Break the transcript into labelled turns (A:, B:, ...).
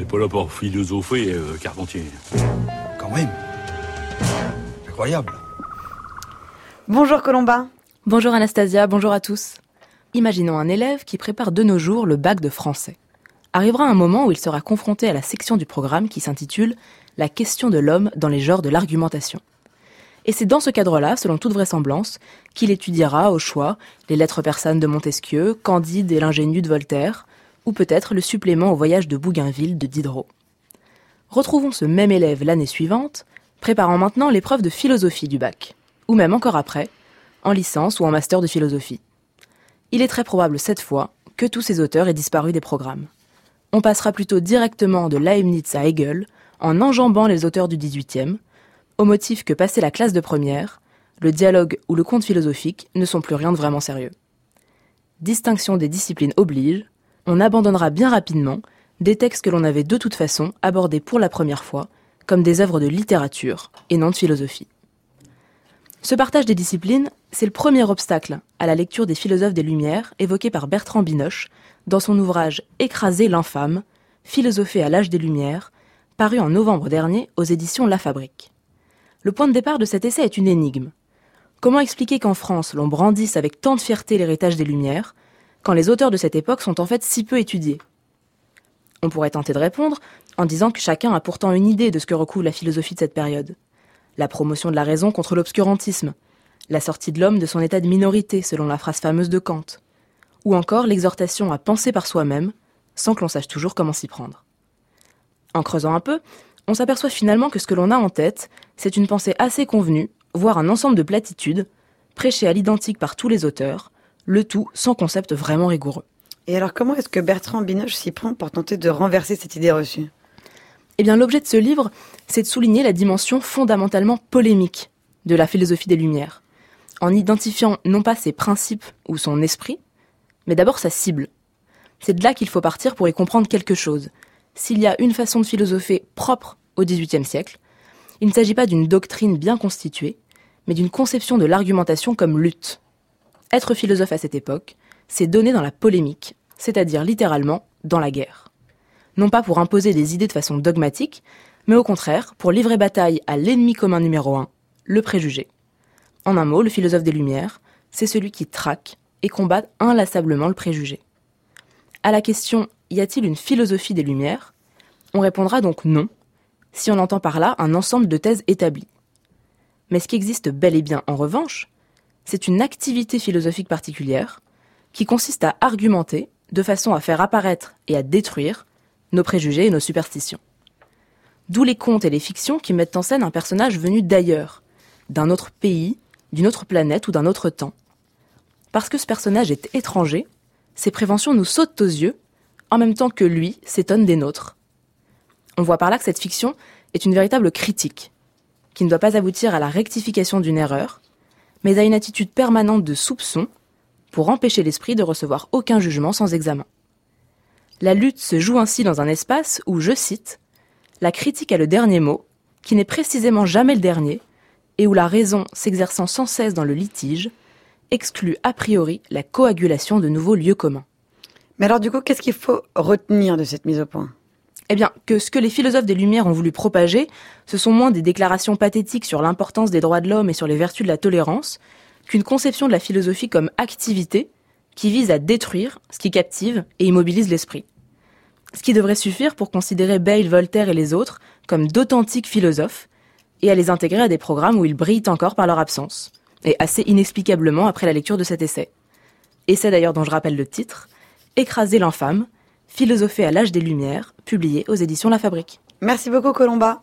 A: n'est pas là pour philosopher, euh, Carpentier.
B: Quand même. Incroyable.
C: Bonjour Colomba.
D: Bonjour Anastasia, bonjour à tous. Imaginons un élève qui prépare de nos jours le bac de français. Arrivera un moment où il sera confronté à la section du programme qui s'intitule La question de l'homme dans les genres de l'argumentation. Et c'est dans ce cadre-là, selon toute vraisemblance, qu'il étudiera au choix les lettres persanes de Montesquieu, Candide et l'ingénu de Voltaire, ou peut-être le supplément au voyage de Bougainville de Diderot. Retrouvons ce même élève l'année suivante, préparant maintenant l'épreuve de philosophie du bac, ou même encore après, en licence ou en master de philosophie. Il est très probable cette fois que tous ces auteurs aient disparu des programmes. On passera plutôt directement de Leibniz à Hegel, en enjambant les auteurs du XVIIIe, au motif que passer la classe de première, le dialogue ou le conte philosophique ne sont plus rien de vraiment sérieux. Distinction des disciplines oblige, on abandonnera bien rapidement des textes que l'on avait de toute façon abordés pour la première fois comme des œuvres de littérature et non de philosophie. Ce partage des disciplines, c'est le premier obstacle à la lecture des philosophes des Lumières évoqué par Bertrand Binoche dans son ouvrage Écraser l'infâme, philosophé à l'âge des Lumières, paru en novembre dernier aux éditions La Fabrique. Le point de départ de cet essai est une énigme. Comment expliquer qu'en France l'on brandisse avec tant de fierté l'héritage des Lumières, quand les auteurs de cette époque sont en fait si peu étudiés On pourrait tenter de répondre en disant que chacun a pourtant une idée de ce que recouvre la philosophie de cette période. La promotion de la raison contre l'obscurantisme, la sortie de l'homme de son état de minorité selon la phrase fameuse de Kant, ou encore l'exhortation à penser par soi-même, sans que l'on sache toujours comment s'y prendre. En creusant un peu, on s'aperçoit finalement que ce que l'on a en tête, c'est une pensée assez convenue, voire un ensemble de platitudes, prêchées à l'identique par tous les auteurs, le tout sans concept vraiment rigoureux.
C: Et alors comment est-ce que Bertrand Binoche s'y prend pour tenter de renverser cette idée reçue?
D: Eh bien l'objet de ce livre, c'est de souligner la dimension fondamentalement polémique de la philosophie des Lumières, en identifiant non pas ses principes ou son esprit, mais d'abord sa cible. C'est de là qu'il faut partir pour y comprendre quelque chose. S'il y a une façon de philosopher propre au XVIIIe siècle, il ne s'agit pas d'une doctrine bien constituée, mais d'une conception de l'argumentation comme lutte. Être philosophe à cette époque, c'est donner dans la polémique, c'est-à-dire littéralement dans la guerre. Non pas pour imposer des idées de façon dogmatique, mais au contraire pour livrer bataille à l'ennemi commun numéro un, le préjugé. En un mot, le philosophe des Lumières, c'est celui qui traque et combat inlassablement le préjugé. À la question y a-t-il une philosophie des Lumières? On répondra donc non, si on entend par là un ensemble de thèses établies. Mais ce qui existe bel et bien en revanche, c'est une activité philosophique particulière qui consiste à argumenter de façon à faire apparaître et à détruire nos préjugés et nos superstitions. D'où les contes et les fictions qui mettent en scène un personnage venu d'ailleurs, d'un autre pays, d'une autre planète ou d'un autre temps. Parce que ce personnage est étranger, ses préventions nous sautent aux yeux, en même temps que lui s'étonne des nôtres. On voit par là que cette fiction est une véritable critique, qui ne doit pas aboutir à la rectification d'une erreur, mais à une attitude permanente de soupçon pour empêcher l'esprit de recevoir aucun jugement sans examen. La lutte se joue ainsi dans un espace où, je cite, la critique a le dernier mot, qui n'est précisément jamais le dernier, et où la raison, s'exerçant sans cesse dans le litige, exclut a priori la coagulation de nouveaux lieux communs.
C: Mais alors du coup, qu'est-ce qu'il faut retenir de cette mise au point?
D: Eh bien, que ce que les philosophes des Lumières ont voulu propager, ce sont moins des déclarations pathétiques sur l'importance des droits de l'homme et sur les vertus de la tolérance, qu'une conception de la philosophie comme activité qui vise à détruire ce qui captive et immobilise l'esprit. Ce qui devrait suffire pour considérer Bale, Voltaire et les autres comme d'authentiques philosophes et à les intégrer à des programmes où ils brillent encore par leur absence, et assez inexplicablement après la lecture de cet essai. Essai d'ailleurs dont je rappelle le titre, Écraser l'infâme, philosopher à l'âge des Lumières, publié aux éditions La Fabrique.
C: Merci beaucoup Colomba.